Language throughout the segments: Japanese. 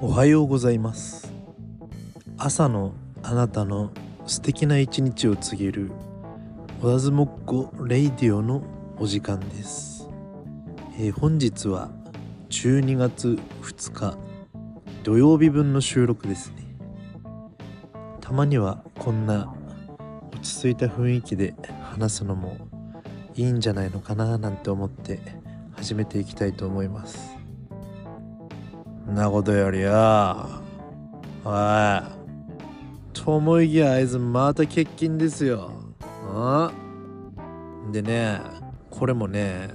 おはようございます。朝のあなたの素敵な一日を告げる小田相っ子レイディオのお時間です、えー本日は12月2日土曜日分の収録ですね。たまにはこんな落ち着いた雰囲気で話すのもいいんじゃないのかななんて思って始めていきたいと思います。んなことよりよ。おいともいぎあいつまた欠勤ですよ。あでねこれもね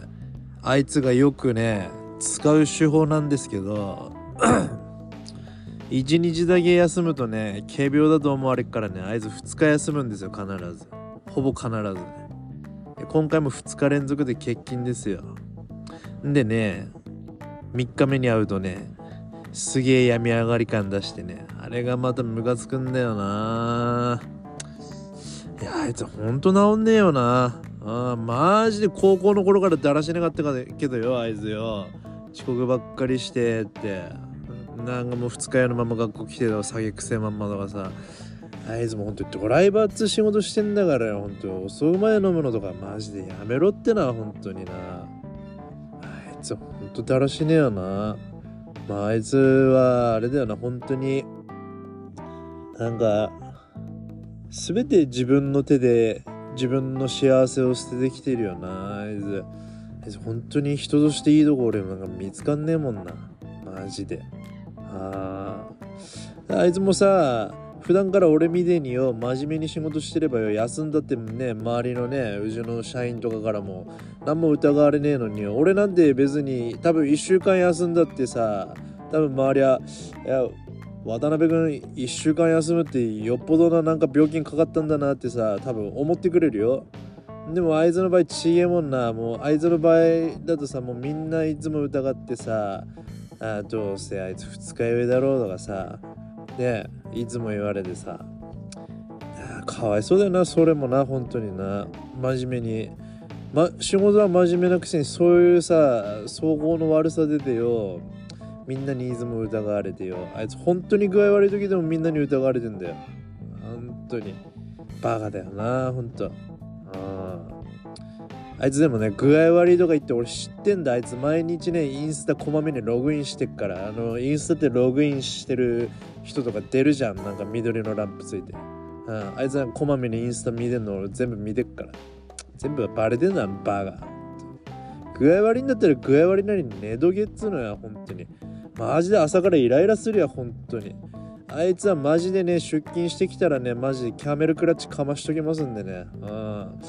あいつがよくね使う手法なんですけど 一日だけ休むとね軽病だと思われっからねあいつ2日休むんですよ必ず。ほぼ必ず今回も2日連続で欠勤ですよ。でね3日目に会うとねすげえ病み上がり感出してね。あれがまたムカつくんだよな。いやあいつほんと治んねえよな。あーマジで高校の頃からだらしなかったけどよあいつよ。遅刻ばっかりしてって。なんかもう二日酔いのまま学校来てた酒癖まんまとかさ。あいつもほんとドライバーっつ仕事してんだからよほんと。遅うまで飲むのとかマジでやめろってなほんとにな。あいつほんとだらしねえよな。まああいつはあれだよな本当になんか全て自分の手で自分の幸せを捨ててきてるよなあいつ。あいつ本当に人としていいとこ俺なんか見つかんねえもんなマジで。あああいつもさ普段から俺みてえによ真面目に仕事してればよ休んだってね周りのねうちの社員とかからも何も疑われねえのに俺なんて別に多分1週間休んだってさ多分周りはいや渡辺君1週間休むってよっぽどななんか病気にかかったんだなってさ多分思ってくれるよ。でもあいつの場合ちげえもんな。もうあいつの場合だとさもうみんないつも疑ってさあどうせあいつ二日酔いだろうとかさねいつも言われてさかわいそうだよなそれもな本当にな。真面目に。ま仕事は真面目なくせにそういうさ総合の悪さ出てよみんなにいつも疑われてよ。あいつ本当に具合悪い時でもみんなに疑われてんだよ。本当に。バカだよな本当。あああいつでもね具合悪いとか言って俺知ってんだ。あいつ毎日ねインスタこまめにログインしてっから。あのインスタってログインしてる人とか出るじゃん。なんか緑のランプついて。うん。あいつはこまめにインスタ見てんの俺全部見てっから。全部バレてんだバカ。具合悪いんだったら具合悪いなりに寝どけっつうのよ本当に。マジで朝からイライラするよ本当に。あいつはマジでね出勤してきたらねマジでキャメルクラッチかましときますんでね。うん。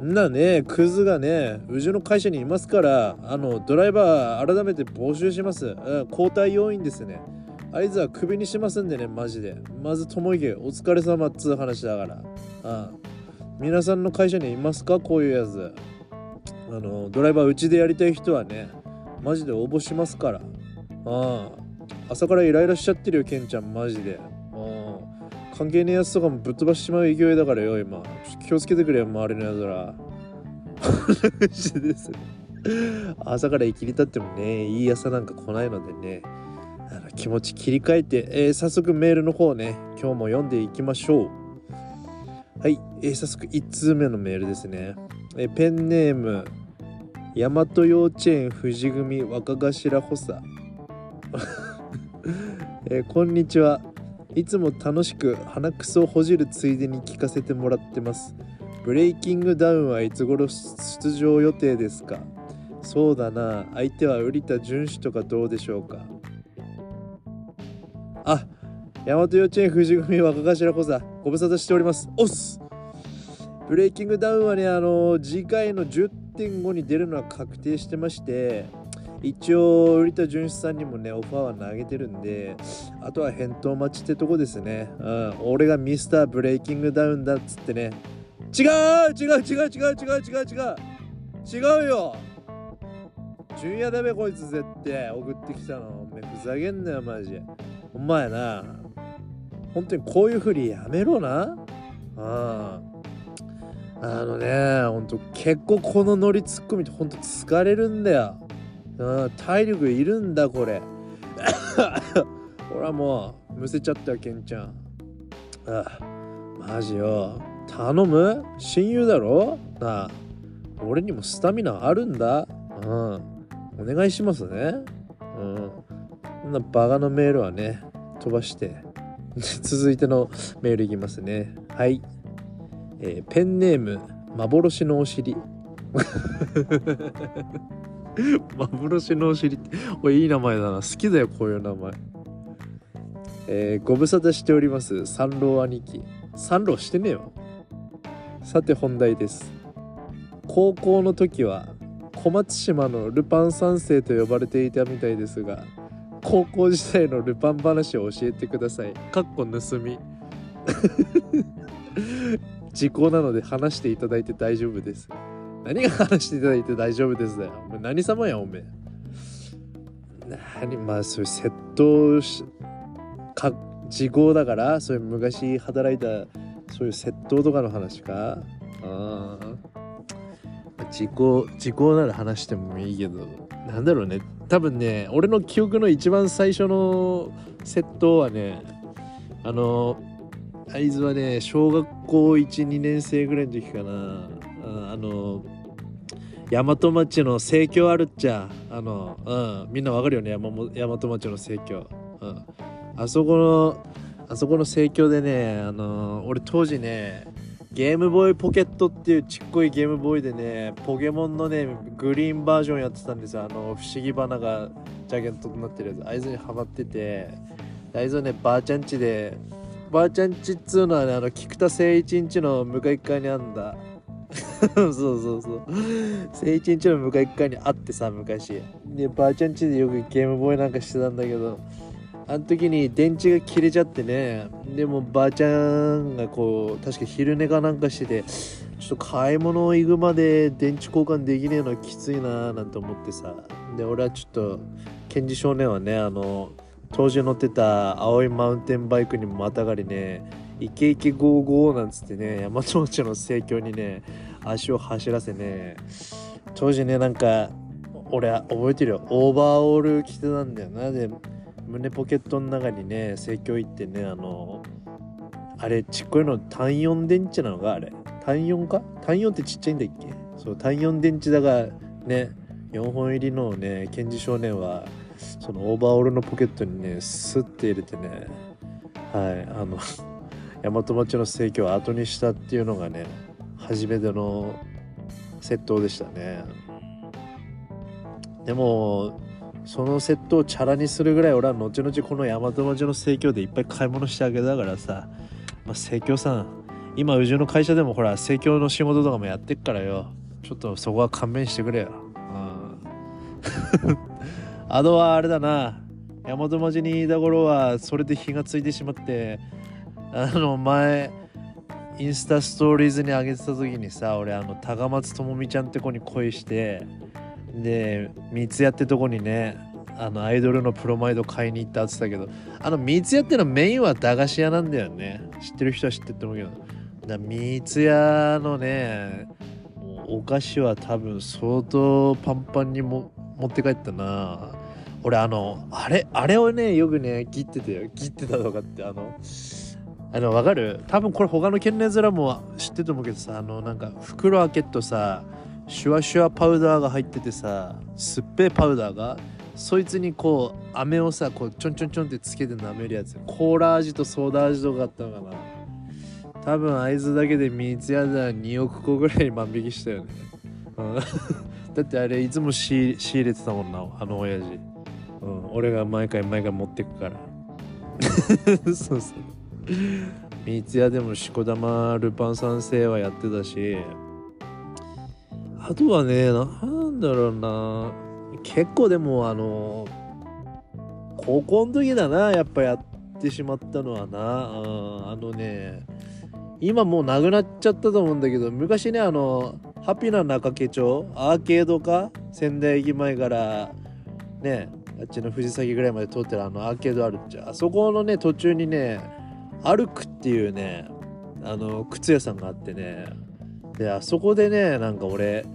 なねクズがねうちの会社にいますからあのドライバー改めて募集します、うん、交代要員ですね。あいつはクビにしますんでねマジで。まずともいけお疲れ様っつう話だから。うん皆さんの会社にいますか？こういうやつ。あのドライバーうちでやりたい人はねマジで応募しますから。ああ朝からイライラしちゃってるよケンちゃんマジで。関係ねえやつとかもぶっ飛ばしちまう勢いだからよ今。気をつけてくれよ周りのやつら。です朝から生きり立ってもねいい朝なんか来ないのでね。気持ち切り替えて、えー早速メールの方ね。今日も読んでいきましょう。はい、えー早速1通目のメールですね、えーペンネーム大和幼稚園富士組若頭補佐、えーこんにちは。いつも楽しく鼻くそをほじるついでに聞かせてもらってます。ブレイキングダウンはいつ頃出場予定ですか？そうだな。相手は瓜田淳史とかどうでしょうか？あ大和幼稚園富士組若頭補佐ご無沙汰しております。おっす。ブレイキングダウンはねあの次回の10.5に出るのは確定してまして一応瓜田淳史さんにもねオファーは投げてるんであとは返答待ちってとこですね。うん。俺がミスターブレイキングダウンだっつってね。違う違う違う違う違う違う違う違う。よ。純也だべこいつ絶対。送ってきたの。お前ふざけんなよマジ。お前な本当にこういうふりやめろな。ああのねほんと結構このノリツッコミってほんと疲れるんだよ。うん体力いるんだこれ。俺はもうむせちゃったケンちゃん。ああマジよ。頼む？親友だろ？なあ。俺にもスタミナあるんだ？うん。お願いしますね。うん。こんなバカのメールはね飛ばして。続いてのメールいきますね。はい、えーペンネーム幻のお尻。幻のお尻っておいいい名前だな。好きだよこういう名前。えーご無沙汰しております。三郎兄貴。三郎してねえよさて本題です。高校の時は小松島のルパン三世と呼ばれていたみたいですが高校時代のルパン話を教えてください。かっこ盗み。時効なので話していただいて大丈夫です。何が話していただいて大丈夫ですだよ何様やおめえ。何まあそういう窃盗しか時効だからそういう昔働いたそういう窃盗とかの話か。ああ時効時効なら話してもいいけど。なんだろうね。多分ね俺の記憶の一番最初の窃盗はねあの会津はね小学校12年生ぐらいの時かな。あの大和町の生協あるっちゃあの、うん、みんなわかるよね大和町の生協、うん、あそこのあそこの生協でねあの俺当時ねゲームボーイポケットっていうちっこいゲームボーイでねポケモンのねグリーンバージョンやってたんですよ。あの不思議花がジャケットになってるやつ。あいつにハマってて。あいつはねばあちゃんちでばあちゃんちっつうのはねあの菊田誠一んちの向かい側にあんだ。そうそうそう。誠一んちの向かい側にあってさ昔。でばあちゃんちでよくゲームボーイなんかしてたんだけどあの時に電池が切れちゃってね。でもばあちゃんがこう確か昼寝かなんかしててちょっと買い物行くまで電池交換できねえのはきついなーなんて思ってさ。で俺はちょっとケンジ少年はねあの当時乗ってた青いマウンテンバイクにもまたがりねイケイケゴーゴーなんつってね山町の盛況にね足を走らせね当時ねなんか俺覚えてるよ。オーバーオール着てたんだよな。で胸ポケットの中にね盛況行ってねあのあれちっこいの単4電池なのかあれ。単4か？単4ってちっちゃいんだっけ？そう単4電池だがね4本入りのねケンジ少年はそのオーバーオールのポケットにねスッて入れてねはいあの大和町の盛況を後にしたっていうのがね初めての窃盗でしたね。でもその窃盗をチャラにするぐらい俺は後々この大和町の盛況でいっぱい買い物してあげだからさ、まあ、盛況さん今うちの会社でもほら盛況の仕事とかもやってっからよ。ちょっとそこは勘弁してくれよ、うん、あとはあれだな。大和町にいた頃はそれで火がついてしまってあの前インスタストーリーズに上げてた時にさ俺あの高松智美ちゃんって子に恋してで三ツ矢ってとこにねあのアイドルのプロマイド買いに行ったって言ってたけどあの三ツ矢ってのはメインは駄菓子屋なんだよね。知ってる人は知ってると思うけど。だ三ツ矢のねお菓子は多分相当パンパンにも持って帰ったな。俺あのあれあれをねよくね切ってたよ。切ってたとかってあのあのわかる？多分これ他の県内面も知ってると思うけどさあのなんか袋開けとさシュワシュワパウダーが入っててさ酸っぱいパウダーがそいつにこう飴をさこうちょんちょんちょんってつけて舐めるやつ。コーラ味とソーダ味とかあったのかな。多分会津だけで三ツ矢では2億個ぐらい万引きしたよね、うん、だってあれいつも仕入れてたもんなあの親父、うん、俺が毎回毎回持ってくから。そうそう。三ツ矢でもしこだまルパン三世はやってたしあとはねなんだろうな結構でもあの高校の時だなやっぱやってしまったのはな、うん、あのね今もうなくなっちゃったと思うんだけど昔ねあのハピな中家町アーケードか仙台駅前からねあっちの藤崎ぐらいまで通ってるあのアーケードあるっちゃ。あそこのね途中にね歩くっていうねあの靴屋さんがあってねであそこでねなんか俺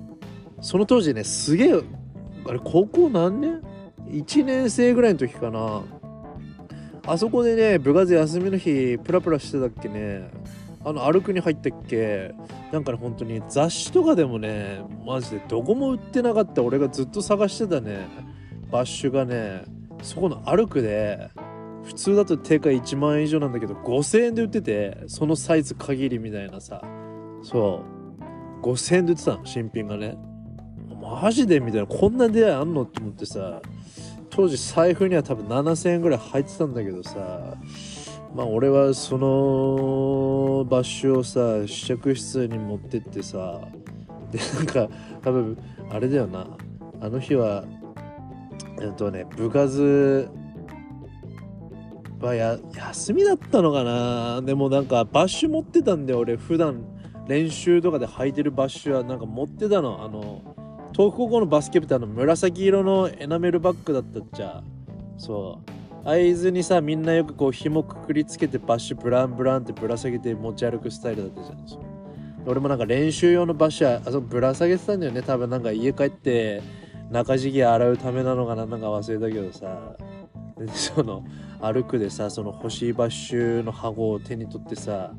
その当時ねすげえあれ高校何年 ?1 年生ぐらいの時かな。あそこでね部活休みの日プラプラしてたっけね。あの歩くに入ったっけ。なんかね本当に雑誌とかでもねマジでどこも売ってなかった俺がずっと探してたねバッシュがねそこの歩くで普通だと定価1万円以上なんだけど5000円で売っててそのサイズ限りみたいなさ。そう。5000円で売ってたの新品がね。マジでみたいな。こんな出会いあんのって思ってさ。当時財布には多分7000円ぐらい入ってたんだけどさ。まあ俺はそのバッシュをさ試着室に持ってってさ。でなんか多分あれだよな。あの日はえっとね部活はや休みだったのかな。でもなんかバッシュ持ってたんで俺普段。練習とかで履いてるバッシュは。なんか持ってたの。あの東北高校のバスケ部ってあの紫色のエナメルバッグだったっちゃ。そう。合図にさみんなよくこう紐くくりつけてバッシュブランブランってぶら下げて持ち歩くスタイルだったじゃん。俺もなんか練習用のバッシュはあそぶら下げてたんだよね。多分なんか家帰って中敷き洗うためなのかな。なんか忘れたけどさ。その歩くでさその欲しいバッシュの箱を手に取ってさ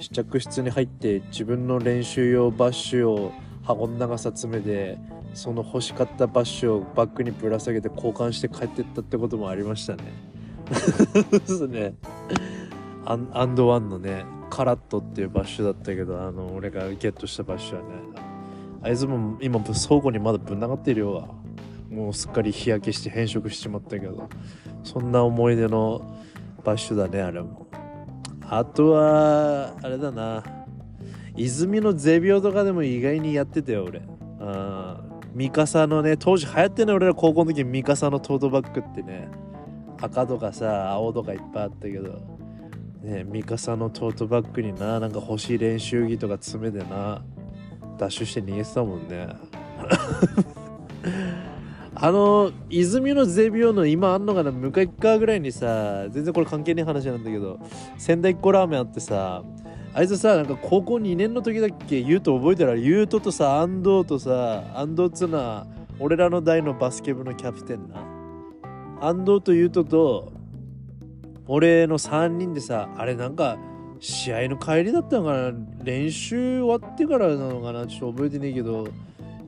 試着室に入って自分の練習用バッシュを箱の中さ詰めてその欲しかったバッシュをバッグにぶら下げて交換して帰ってったってこともありましたね。ですね。アンドワンのねカラットっていうバッシュだったけどあの俺がゲットしたバッシュはねあいつも今倉庫にまだぶん投がってるよもうすっかり日焼けして変色しちまったけどそんな思い出のバッシュだねあれも。あとはあれだな。泉のゼビオとかでも意外にやってたよ俺。あミカサのね当時流行ってんの俺ら高校の時ミカサのトートバッグってね。赤とかさ青とかいっぱいあったけど。ねミカサのトートバッグにななんか欲しい練習着とか詰めてな。ダッシュして逃げてたもんね。あの泉のゼビオの今あんのかな向かい側ぐらいにさ全然これ関係ない話なんだけど仙台っ子ラーメンあってさあいつさなんか高校2年の時だっけ言うと覚えてる？言うととさ安藤とさ安藤っつうのは俺らの代のバスケ部のキャプテンな。安藤と言うとと俺の3人でさあれなんか試合の帰りだったのかな？練習終わってからなのかな？ちょっと覚えてねえけど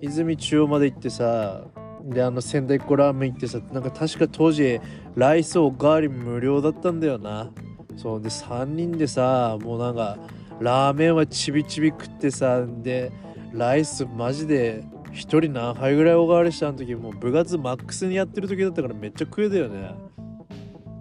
泉中央まで行ってさであの仙台っ子ラーメン行ってさなんか確か当時ライスおかわり無料だったんだよな。そうで3人でさもうなんかラーメンはちびちび食ってさでライスマジで1人何杯ぐらいおかわりしたの時もう部活マックスにやってる時だったからめっちゃ食えたよね。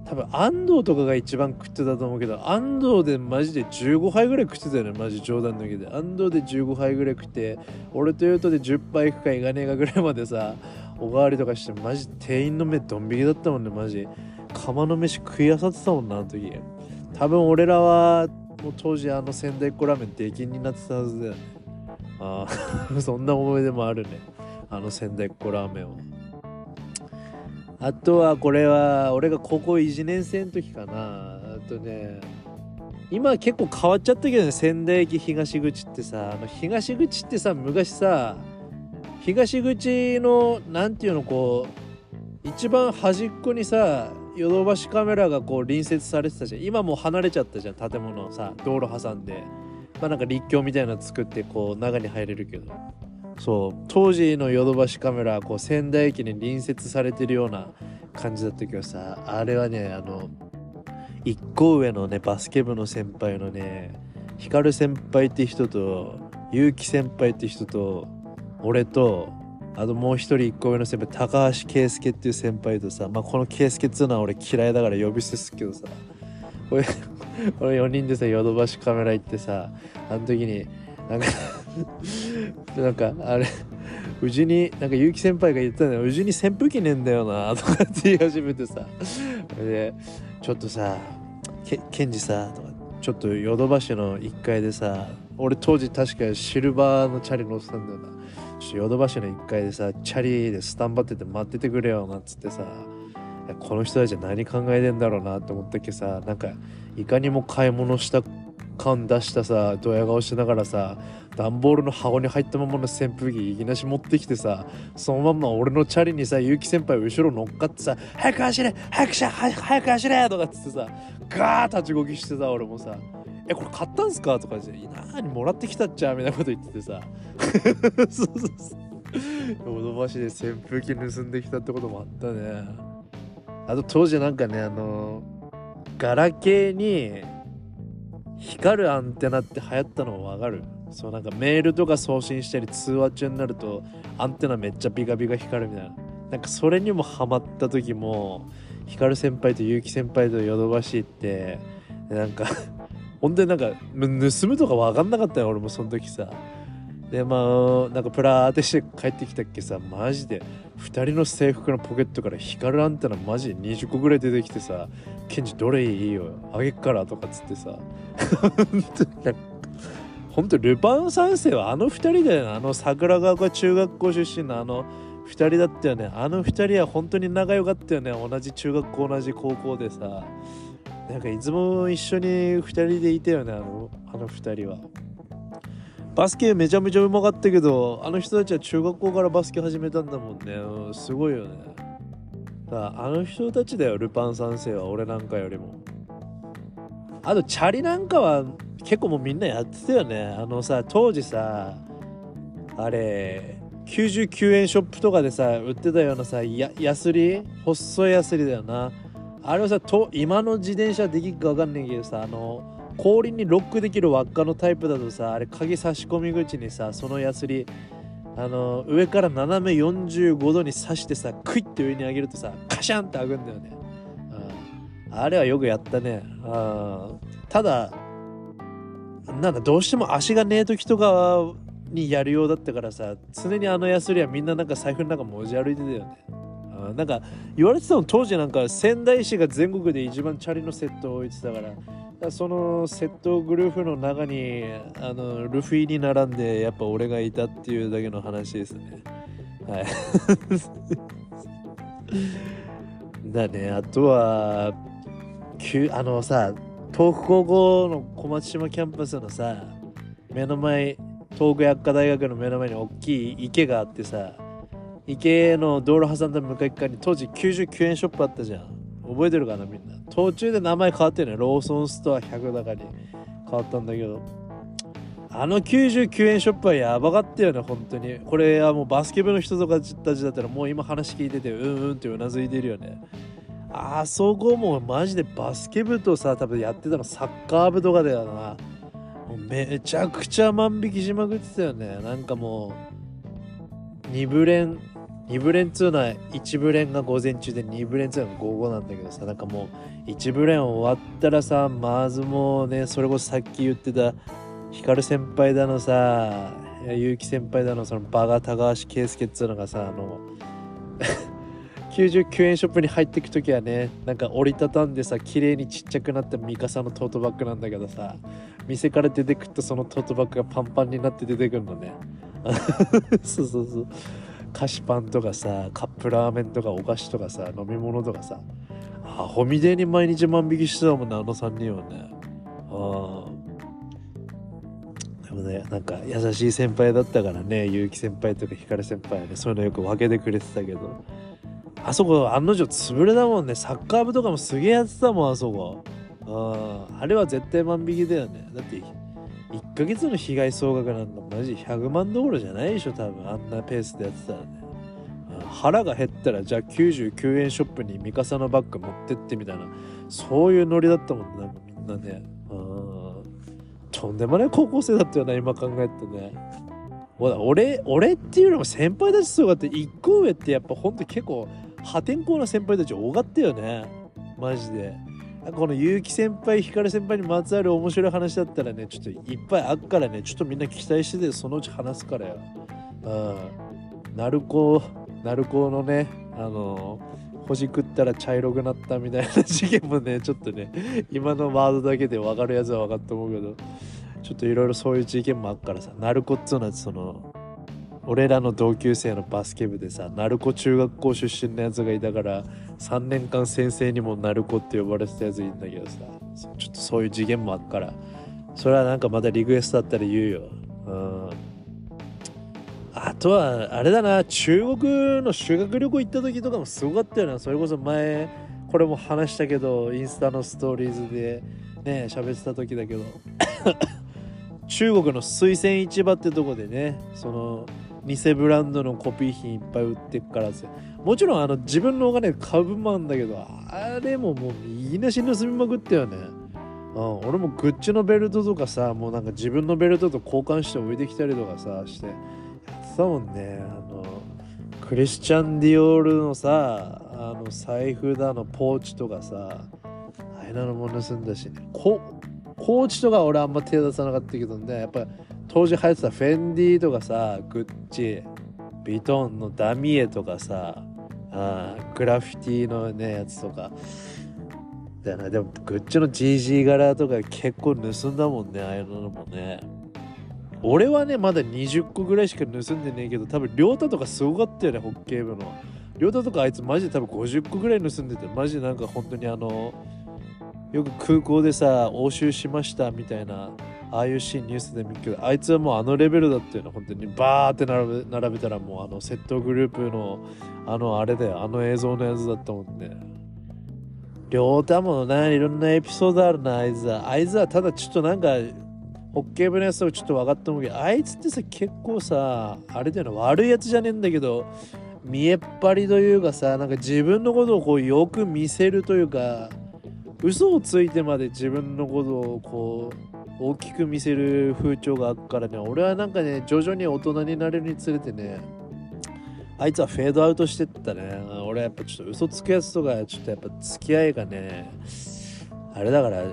多分安藤とかが一番食ってたと思うけど安藤でマジで15杯ぐらい食ってたよねマジ冗談抜けで。安藤で15杯ぐらい食って俺とヨトで10杯いくかいかねえかぐらいまでさおかわりとかしてマジ店員の目ドン引きだったもんねマジ。釜の飯食いあさってたもんなあの時。多分俺らはもう当時あの仙台っ子ラーメン出禁になってたはずだよ。ねああ そんな思い出もあるね。あの仙台っ子ラーメンはあとはこれは俺が高校1年生の時かな。あとね今結構変わっちゃったけどね仙台駅東口ってさ。あの東口ってさ昔さ東口のなんていうのこう一番端っこにさヨドバシカメラがこう隣接されてたじゃん。今もう離れちゃったじゃん建物をさ道路挟んで。まあなんか立教みたいなの作ってこう中に入れるけど。そう。当時のヨドバシカメラはこう仙台駅に隣接されてるような感じだったけどさあれはねあの一個上のねバスケ部の先輩のね光先輩って人と結城先輩って人と俺とあともう一人一個上の先輩高橋圭介っていう先輩とさまあこの圭介っつうのは俺嫌いだから呼び捨てすけどさこれ これ4人でさヨドバシカメラ行ってさあの時になんか なんかあれうちになんか結城先輩が言ったんだよ。うちに扇風機ねえんだよなとかって言い始めてさ。でちょっとさけケンジさとかちょっとヨドバシの1階でさ俺当時確かシルバーのチャリ乗ってたんだよな。ヨドバシの1階でさチャリでスタンバってて待っててくれよなっつってさこの人たち何考えてんだろうなって思ったっけさなんかいかにも買い物した缶出したさドヤ顔しながらさ段ボールの箱に入ったままの扇風機いきなし持ってきてさそのまま俺のチャリにさ結城先輩後ろ乗っかってさ「早く走れ早くしゃ早く走れ!」とかっつってさガーッ立ちこぎしてさ俺もさ「えこれ買ったんすか?」とか言って「何もらってきたっちゃ」みたいなこと言っててさ。そうそうそう。ヨドバシで扇風機盗んできたってこともあったね。あと当時なんかねあのガラケーに光るアンテナって流行ったのわかる？そうなんかメールとか送信したり通話中になるとアンテナめっちゃビカビカ光るみたいな。なんかそれにもハマった時も光先輩と結城先輩とヨドバシ行ってなんか本当になんか盗むとか分かんなかったよ俺もその時さ。でまあなんかプラーってして帰ってきたっけさマジで。2人の制服のポケットから光るアンテナマジで20個ぐらい出てきてさ「ケンジどれいいよあげっから」とかっつってさ。本当ルパン三世はあの2人だよね。あの桜川が中学校出身のあの2人だったよね。あの2人は本当に仲良かったよね。同じ中学校同じ高校でさなんかいつも一緒に2人でいたよねあのあの2人は。バスケめちゃめちゃうまかったけどあの人たちは中学校からバスケ始めたんだもんね。すごいよね。だあの人たちだよルパン三世は俺なんかよりも。あとチャリなんかは結構もうみんなやってたよね。あのさ当時さあれ99円ショップとかでさ売ってたようなさヤスリ？細いヤスリだよな。あれはさと今の自転車できるか分かんないけどさあの氷にロックできる輪っかのタイプだとさあれ鍵差し込み口にさそのヤスリあの上から斜め45度に刺してさクイッて上に上げるとさカシャンって開くんだよね、うん、あれはよくやったね、うん、ただなんだどうしても足がねえ時とかにやるようだったからさ常にあのヤスリはみんななんか財布の中持ち歩いてたよね。なんか言われてたの当時なんか仙台市が全国で一番チャリのセットを置いてたからそのセットグループの中にあのルフィに並んでやっぱ俺がいたっていうだけの話ですね。はい。だね、あとは、あのさ、東北高校の小松島キャンパスのさ、目の前、東北薬科大学の目の前に大きい池があってさ、池の道路挟んだ向かい側に当時99円ショップあったじゃん。覚えてるかなみんな？途中で名前変わってるね。ローソンストア100高に。変わったんだけど。あの99円ショップはやばかったよね本当に。これはもうバスケ部の人とかたちだったらもう今話聞いててうんうんってうなずいてるよね。あそこもマジでバスケ部とさ多分やってたのサッカー部とかだよな。もうめちゃくちゃ万引きしまくってたよね。なんかもう2部連2部連っつうのは1部連が午前中で2部連っつうのが午後なんだけどさなんかもう1部連終わったらさまずもうねそれこそさっき言ってた光先輩だのさ結城先輩だのそのバガ高橋圭介っつうのがさあの 99円ショップに入ってく時はねなんか折りたたんでさ綺麗にちっちゃくなったミカサのトートバッグなんだけどさ店から出てくるとそのトートバッグがパンパンになって出てくるのね。そうそうそう。菓子パンとかさカップラーメンとかお菓子とかさ飲み物とかさ。アホみでに毎日万引きしてたもんねあの3人はね。あでもねなんか優しい先輩だったからね結城先輩とか光先輩はねそういうのよく分けてくれてたけど。あそこ案の定潰れだもんね。サッカー部とかもすげえやってたもんあそこ。ああれは絶対万引きだよね。だって1ヶ月の被害総額なんかマジ100万どころじゃないでしょ多分。あんなペースでやってたらね。腹が減ったらじゃあ99円ショップにミカサのバッグ持ってってみたいな。そういうノリだったもんねなみんなね。とんでもない高校生だったよな今考えてね。俺俺っていうのも先輩たちすごかった1個上ってやっぱほんと結構破天荒な先輩たち多かったよね。マジで。この結城先輩光先輩にまつわる面白い話だったらねちょっといっぱいあっからねちょっとみんな期待しててそのうち話すからよ。うん。鳴子鳴子のねあのほじくったら茶色くなったみたいな事件もねちょっとね今のワードだけで分かるやつは分かると思うけどちょっといろいろそういう事件もあっからさ鳴子っつうのはその俺らの同級生のバスケ部でさ鳴子中学校出身のやつがいたから3年間先生にも鳴子って呼ばれてたやついるんだけどさちょっとそういう次元もあっからそれはなんかまたリクエストあったら言うよ。うん。あとは、あれだな、中国の修学旅行行った時とかもすごかったよな。それこそ前、これも話したけど、インスタのストーリーズでね、喋ってた時だけど、中国の水仙市場ってとこでね、その、偽ブランドのコピー品いっぱい売ってっからさもちろんあの自分のお金で買う分もあるんだけどあれももうみんなし盗みまくったよね。うん、俺もグッチのベルトとかさもうなんか自分のベルトと交換して置いてきたりとかさしてやってたもんね。あのクリスチャン・ディオールのさあの財布だのポーチとかさああいうのも盗んだしね。こコーチとか俺あんま手出さなかったけどね。やっぱ当時流行ってたフェンディとかさグッチビトンのダミエとかさあグラフィティのねやつとか。だな。でもグッチの GG 柄とか結構盗んだもんねああいうのもね。俺はねまだ20個ぐらいしか盗んでねえけど多分亮太とかすごかったよねホッケー部の。亮太とかあいつマジで多分50個ぐらい盗んでてマジでなんか本当にあのよく空港でさ押収しましたみたいな。ああいうシーンニュースで見るけどあいつはもうあのレベルだったよね本当にバーって並べ並べたらもうあの窃盗グループのあのあれだよあの映像のやつだったもんね両太もねいろんなエピソードあるなあいつは。あいつはただちょっとなんかホッケー部のやつとちょっと分かったもんけどあいつってさ結構さあれだよな悪いやつじゃねえんだけど見えっ張りというかさなんか自分のことをこうよく見せるというか嘘をついてまで自分のことをこう大きく見せる風潮があるからね俺はなんかね徐々に大人になれるにつれてねあいつはフェードアウトしてったね。俺やっぱちょっと嘘つくやつとかちょっとやっぱ付き合いがねあれだから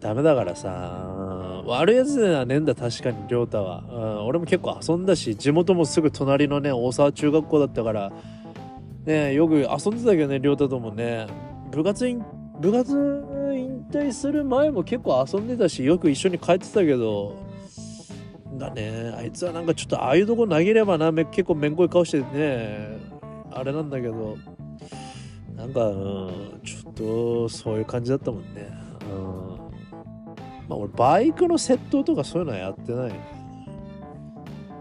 ダメだからさ悪いやつではねえんだ確かに亮太は、うん、俺も結構遊んだし地元もすぐ隣のね大沢中学校だったからねよく遊んでたけどね亮太ともね。部活に部活退する前も結構遊んでたしよく一緒に帰ってたけどだね。あいつはなんかちょっとああいうとこ投げればな。め結構めんこい顔してね。あれなんだけど。なんか、うん、ちょっとそういう感じだったもんね、うん、まあ俺バイクの窃盗とかそういうのはやってない。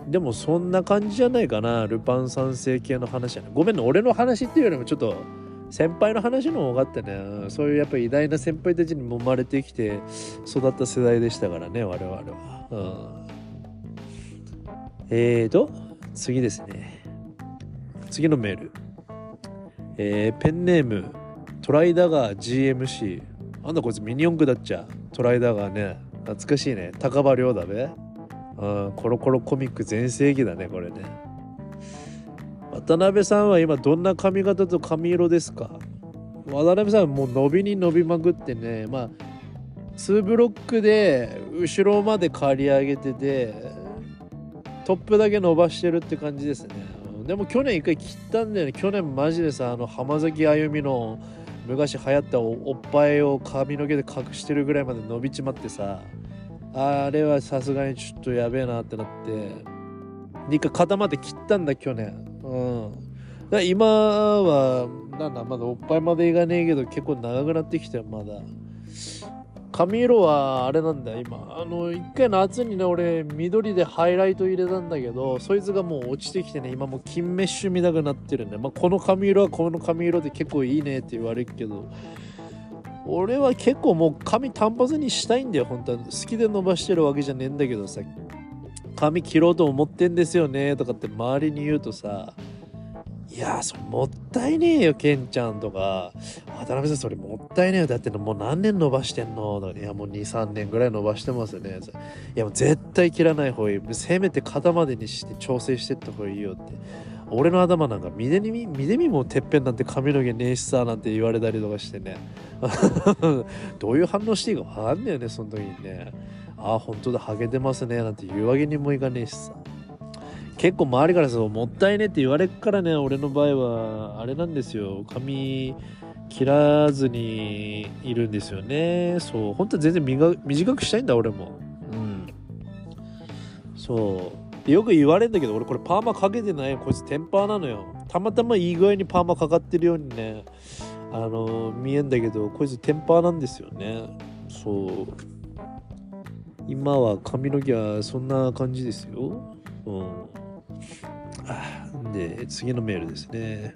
でもそんな感じじゃないかな。ルパン三世系の話やね。ごめんね。俺の話っていうよりもちょっと先輩の話の方がってねそういうやっぱり偉大な先輩たちにも生まれてきて育った世代でしたからね我々は、うん、えーと次ですね。次のメール。えー、ペンネームトライダガー GMC あんだこいつミニ四駆だっちゃ。トライダガーね。懐かしいね。高場亮だべうんコロコロコミック全盛期だねこれね。渡辺さんは今どんな髪型と髪色ですか？渡辺さんはもう伸びに伸びまくってねまあ2ブロックで後ろまで刈り上げててトップだけ伸ばしてるって感じですね。でも去年一回切ったんだよね。去年マジでさあの浜崎あゆみの昔流行ったおっぱいを髪の毛で隠してるぐらいまで伸びちまってさあれはさすがにちょっとやべえなってなって一回肩まで切ったんだ去年。うん。今はなんだまだおっぱいまでいかねえけど結構長くなってきたよまだ。髪色はあれなんだ今。あの一回夏にね俺緑でハイライト入れたんだけどそいつがもう落ちてきてね今もう金メッシュ見たくなってるねまあこの髪色はこの髪色で結構いいねって言われるけど。俺は結構もう髪単発にしたいんだよ本当は。好きで伸ばしてるわけじゃねえんだけどさ髪切ろうと思ってんですよねとかって周りに言うとさいやそれもったいねえよケンちゃんとか。渡辺さんそれもったいねえよ。だってもう何年伸ばしてんの？とかいやもう23年ぐらい伸ばしてますよね。いやもう絶対切らない方がいい。せめて肩までにして調整してった方がいいよって。俺の頭なんか見でみ見でみもてっぺんなんて髪の毛ねえしさなんて言われたりとかしてね。どういう反応していいか分かんねえよねその時にね。あ本当だハゲてますねなんて言うわけにもいかねえしさ。結構周りからそうもったいねって言われるからね俺の場合はあれなんですよ。髪切らずにいるんですよね。そう本当は全然短くしたいんだ俺も。うん。そう。よく言われるんだけど俺これパーマかけてないこいつテンパーなのよ。たまたまいい具合にパーマかかってるようにねあの見えんだけどこいつテンパーなんですよね。そう。今は髪の毛はそんな感じですよ。うん。あで、次のメールですね。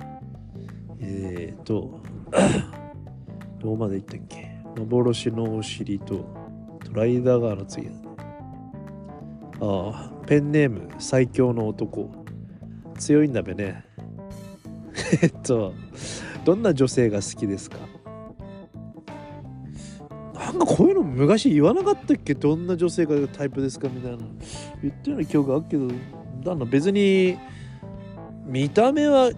えっ、ー、と、どこまで行ったっけ？幻のお尻とトライダー川の次だね。ああ、ペンネーム最強の男。強いんだべね。えっと、どんな女性が好きですか？なんかこういうの昔言わなかったっけ？どんな女性がタイプですか？みたいな言ったような記憶ある。けどだな別に見た目は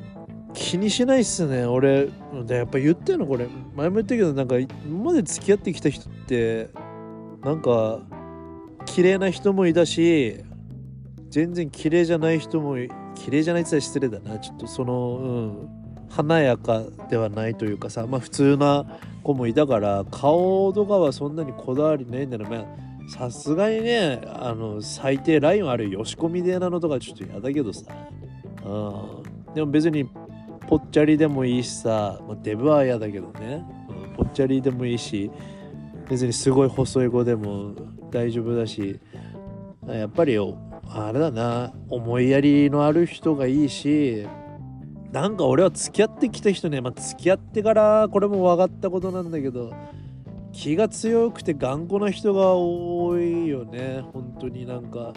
気にしないっすね。俺やっぱ言ってんのこれ。前も言ったけどなんか今まで付き合ってきた人ってなんか綺麗な人もいたし全然綺麗じゃない人も綺麗じゃないって言ったら失礼だな。ちょっとそのうん。華やかではないというかさまあ普通な子もいたから顔とかはそんなにこだわりないんだろまあさすがにねあの最低ラインあるよ。しこみでなのとかちょっと嫌だけどさ。うんでも別にぽっちゃりでもいいしさ、まあ、デブは嫌だけどね、うん、ぽっちゃりでもいいし別にすごい細い子でも大丈夫だしやっぱりあれだな思いやりのある人がいいしなんか俺は付き合ってきた人ね、まあ、付き合ってからこれも分かったことなんだけど気が強くて頑固な人が多いよね。本当に。なんか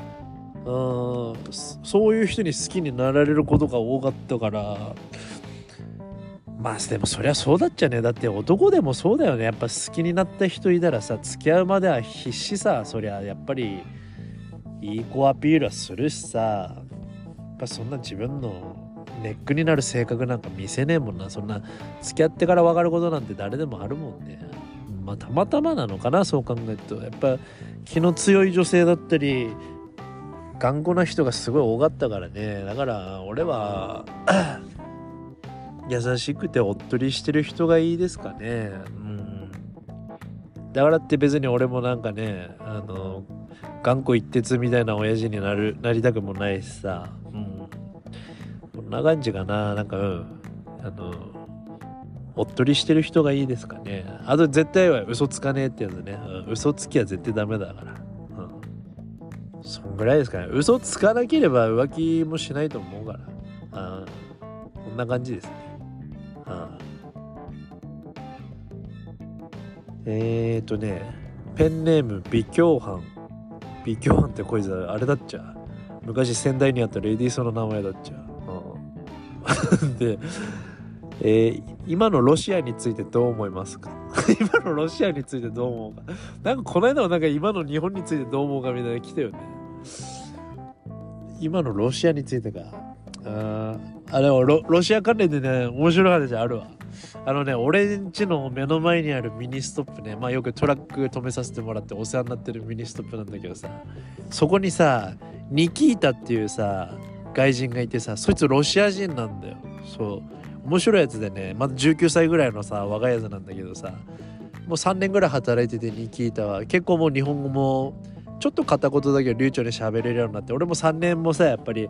うんそういう人に好きになられることが多かったから。まあでもそりゃそうだっちゃね。だって男でもそうだよね。やっぱ好きになった人いたらさ付き合うまでは必死さ。そりゃやっぱりいい子アピールはするしさ。やっぱそんな自分のネックになる性格なんか見せねえもんな。そんな付き合ってから分かることなんて誰でもあるもんね。まあたまたまなのかなそう考えると。やっぱ気の強い女性だったり頑固な人がすごい多かったからね。だから俺は 優しくておっとりしてる人がいいですかね。うん。だからって別に俺もなんかねあの頑固一徹みたいな親父になるなりたくもないしさ。うん。な感じかななんかうん。あのおっとりしてる人がいいですかね。あと絶対は嘘つかねえってやつね、うん、嘘つきは絶対ダメだから。うん。そんぐらいですかね。嘘つかなければ浮気もしないと思うから。あこんな感じですね。あえーとねペンネーム微強犯。微強犯ってこいつあれだっちゃ昔仙台にあったレディースの名前だっちゃで、えー、今のロシアについてどう思いますか？今のロシアについてどう思うか？なんかこの間はなんか今の日本についてどう思うかみたいな来たよね。今のロシアについてか。ああでもロロシア関連でね面白い話あるわ。あのね俺んちの目の前にあるミニストップねまあよくトラック止めさせてもらってお世話になってるミニストップなんだけどさそこにさニキータっていうさ外人がいてさそいつロシア人なんだよ。そう。面白いやつでねまだ19歳ぐらいのさ若いやつなんだけどさもう3年ぐらい働いててニキータは結構もう日本語もちょっと片言だけど流暢に喋れるようになって俺も3年もさやっぱり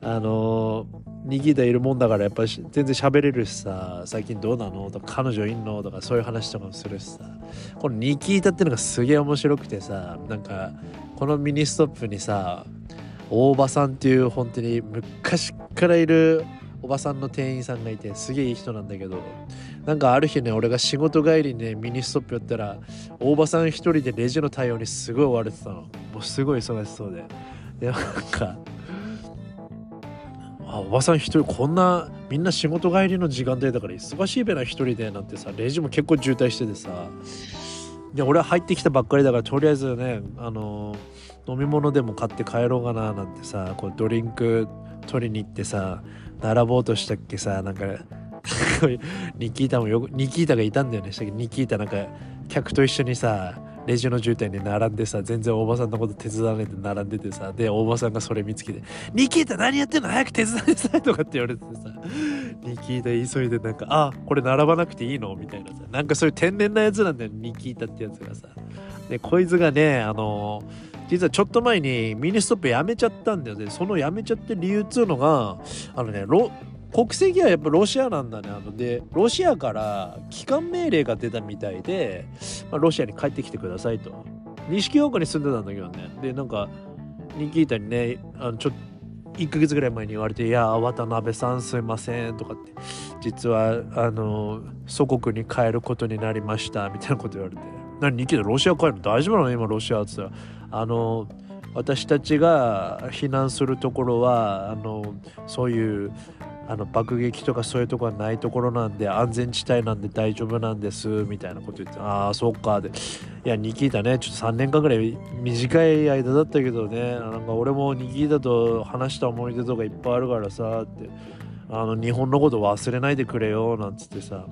あのニキータいるもんだからやっぱり全然喋れるしさ最近どうなの？とか彼女いんの？とかそういう話とかもするしさ。このニキータっていうのがすげえ面白くてさなんかこのミニストップにさ大場さんっていう本当に昔からいるおばさんの店員さんがいてすげえいい人なんだけどなんかある日ね俺が仕事帰りにねミニストップ寄ったら大場さん一人でレジの対応にすごい追われてたの。もうすごい忙しそうで。でなんかあおばさん一人こんなみんな仕事帰りの時間帯だから忙しいべな一人でなんてさレジも結構渋滞しててさ。で俺は入ってきたばっかりだからとりあえずねあの飲み物でも買って帰ろうかななんてさこうドリンク取りに行ってさ並ぼうとしたっけさなんか ニキータもよくニキータがいたんだよね。したけどニキータなんか客と一緒にさレジの渋滞に並んでさ全然おばさんのこと手伝わないで並んでてさでおばさんがそれ見つけて「ニキータ何やってんの？早く手伝いなさい」とかって言われてさニキータ急いでなんか「あこれ並ばなくていいの?」みたいなさなんかそういう天然なやつなんだよニキータってやつがさ。でこいつがねあのー実はちょっと前にミニストップやめちゃったんだよね。そのやめちゃって理由っつうのが、あのね、国籍はやっぱロシアなんだね。あので、ロシアから帰還命令が出たみたいで、まあ、ロシアに帰ってきてくださいと。錦岡に住んでたんだけどねでなんかニキータにねあのちょっと1ヶ月ぐらい前に言われて「いや渡辺さんすいません」とかって「実はあの祖国に帰ることになりました」みたいなこと言われて「何ニキータロシア帰るの大丈夫なの？今ロシア」っつったら「あの私たちが避難するところはあのそういうあの爆撃とかそういうとこはないところなんで安全地帯なんで大丈夫なんですみたいなこと言ってああそっかでいやニキータねちょっと3年間ぐらい短い間だったけどねなんか俺もニキータと話した思い出とかいっぱいあるからさってあの日本のこと忘れないでくれよなんつってさ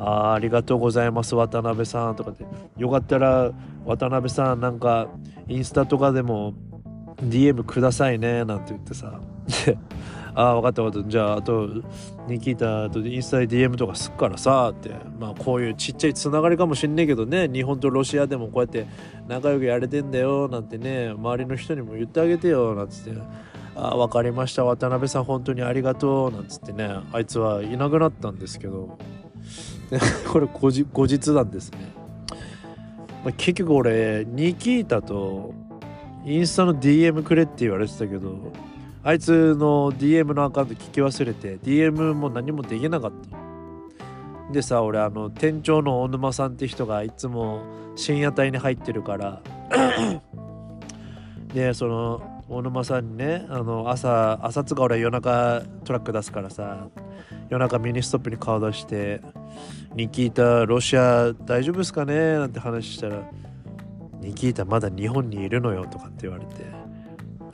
あありがとうございます渡辺さんとかってよかったら渡辺さんなんかインスタとかでも DM くださいねなんて言ってさ。ああ分かった分かった。じゃああとニキータとインスタで DM とかすっからさって。まあこういうちっちゃいつながりかもしんねえけどね。日本とロシアでもこうやって仲良くやれてんだよなんてね。周りの人にも言ってあげてよなんつって。あ分かりました。渡辺さん本当にありがとうなんつってね。あいつはいなくなったんですけど。これ後日後日なんですね、まあ、結局俺ニキータとインスタの DM くれって言われてたけどあいつの DM のアカウント聞き忘れて DM も何もできなかった。でさ俺あの店長の大沼さんって人がいつも深夜帯に入ってるから でその大沼さんにねあの朝朝つか俺夜中トラック出すからさ夜中ミニストップに顔出して「ニキータロシア大丈夫ですかね?」なんて話したら「ニキータまだ日本にいるのよ」とかって言われて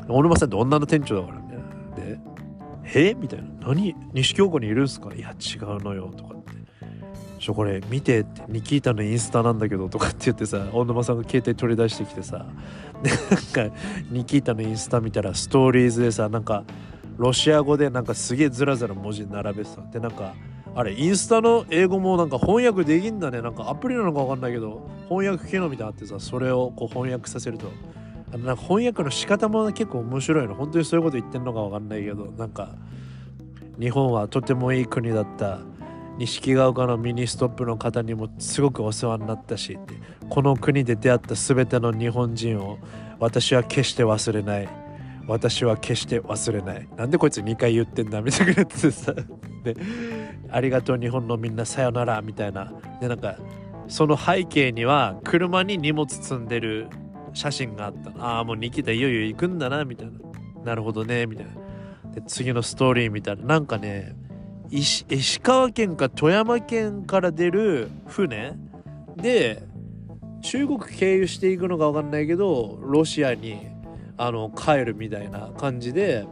大沼さんって女の店長だからねで「え？みたいな「何？西京子にいるんすか?」いや違うのよとかって「ちょこれ見て」ってニキータのインスタなんだけどとかって言ってさ大沼さんが携帯取り出してきてさでなんかニキータのインスタ見たらストーリーズでさなんかロシア語でなんかすげえずらずら文字並べてた。でなんかあれインスタの英語もなんか翻訳できんだね。なんかアプリなのか分かんないけど翻訳機能みたいなあってさそれをこう翻訳させると。あのなんか翻訳の仕方も結構面白いの。本当にそういうこと言ってんのか分かんないけどなんか日本はとてもいい国だった。錦ヶ丘のミニストップの方にもすごくお世話になったしこの国で出会った全ての日本人を私は決して忘れない。私は決して忘れない。なんでこいつ2回言ってんだみたいなやつでさ。でありがとう日本のみんなさよならみたいな。でなんかその背景には車に荷物積んでる写真があった。ああもうニキタいよいよ行くんだなみたいな。なるほどねみたいな。で次のストーリーみたいななんかね石石川県か富山県から出る船。で中国経由していくのか分かんないけどロシアにあの帰るみたいな感じで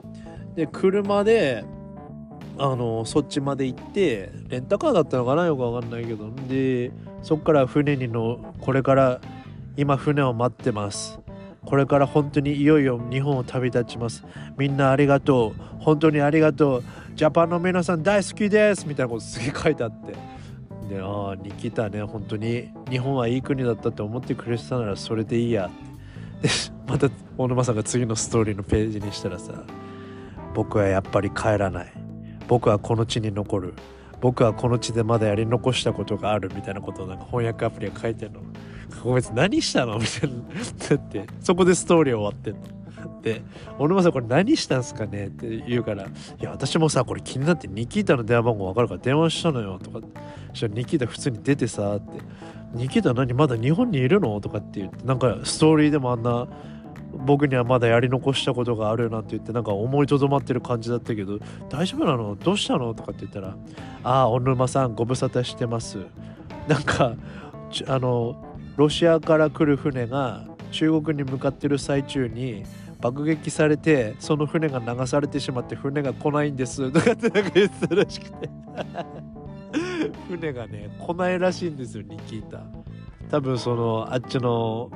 で車であのそっちまで行ってレンタカーだったのかなよく分かんないけど。でそっから船にのこれから今船を待ってます。これから本当にいよいよ日本を旅立ちます。みんなありがとう。本当にありがとう。ジャパンの皆さん大好きです。みたいなことすげえ書いてあって。でああニキタね。本当に日本はいい国だったって思ってくれてたならそれでいいや。で また大沼さんが次のストーリーのページにしたらさ僕はやっぱり帰らない。僕はこの地に残る。僕はこの地でまだやり残したことがあるみたいなことをなんか翻訳アプリが書いてるの。ごめん何したのみたいな。だってそこでストーリー終わってんの。で小沼さんこれ何したんすかねって言うから「いや私もさこれ気になってニキータの電話番号分かるから電話したのよ」とかそしたらニキータ普通に出てさって「ニキータ何まだ日本にいるの?」とかって言ってなんかストーリーでもあんな僕にはまだやり残したことがあるなんて言ってなんか思いとどまってる感じだったけど大丈夫なの？どうしたの？とかって言ったら「ああ小沼さんご無沙汰してます」なんかあのロシアから来る船が中国に向かってる最中に爆撃されてその船が流されてしまって船が来ないんです。とかってなんか言ってたらしくて。船がね来ないらしいんですよに聞いた多分そのあっちの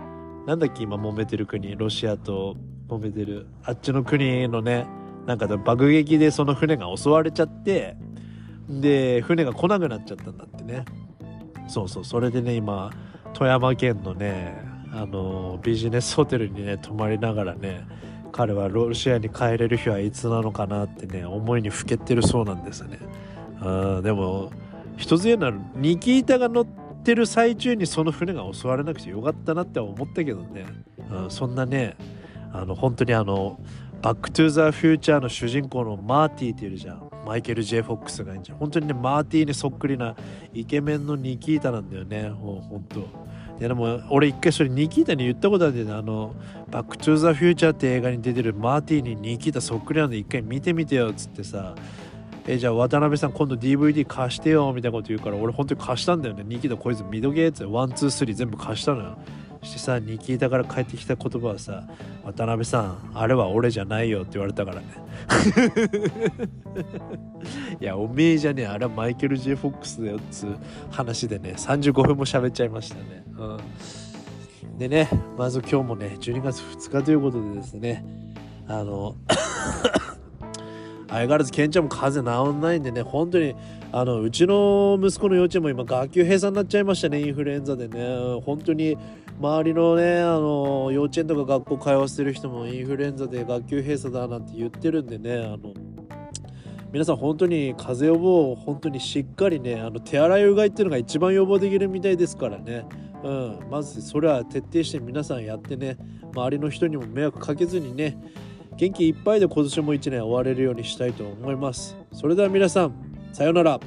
なんだっけ今揉めてる国ロシアと揉めてるあっちの国のねなんか爆撃でその船が襲われちゃってで船が来なくなっちゃったんだってねそうそうそれでね今富山県のねあのビジネスホテルにね泊まりながらね彼はロシアに帰れる日はいつなのかなってね思いにふけてるそうなんですね。あでも一つ言うならニキータが乗ってる最中にその船が襲われなくてよかったなって思ったけどね、うん、そんなねあの本当にあのバックトゥザフューチャーの主人公のマーティーっているじゃん。マイケル・ J・フォックスがいんじゃん。本当にねマーティーにそっくりなイケメンのニキータなんだよね。ほ本当。いやでも俺一回それニキータに言ったことあるんだよね。あのバックトゥザフューチャーって映画に出てるマーティーにニキータそっくりなんで一回見てみてよっつってさ。えじゃあ渡辺さん今度 DVD 貸してよみたいなこと言うから俺本当に貸したんだよね。ニキータこいつ見とけっつってワンツースリー全部貸したのよ。してさニキータから帰ってきた言葉はさ渡辺さんあれは俺じゃないよって言われたからね。いやおめえじゃねえあれはマイケル・ジェ・フォックスだよっつう話でね35分も喋っちゃいましたね、うん、でねまず今日もね12月2日ということでですねあの相変わらずケンちゃんも風邪治んないんでね本当にあのうちの息子の幼稚園も今学級閉鎖になっちゃいましたねインフルエンザでね。本当に周りのねあの幼稚園とか学校通わせてる人もインフルエンザで学級閉鎖だなんて言ってるんでねあの皆さん本当に風邪予防を本当にしっかりねあの手洗いうがいっていうのが一番予防できるみたいですからね、うん、まずそれは徹底して皆さんやってね周りの人にも迷惑かけずにね元気いっぱいで今年も1年終われるようにしたいと思います。それでは皆さん、さようなら。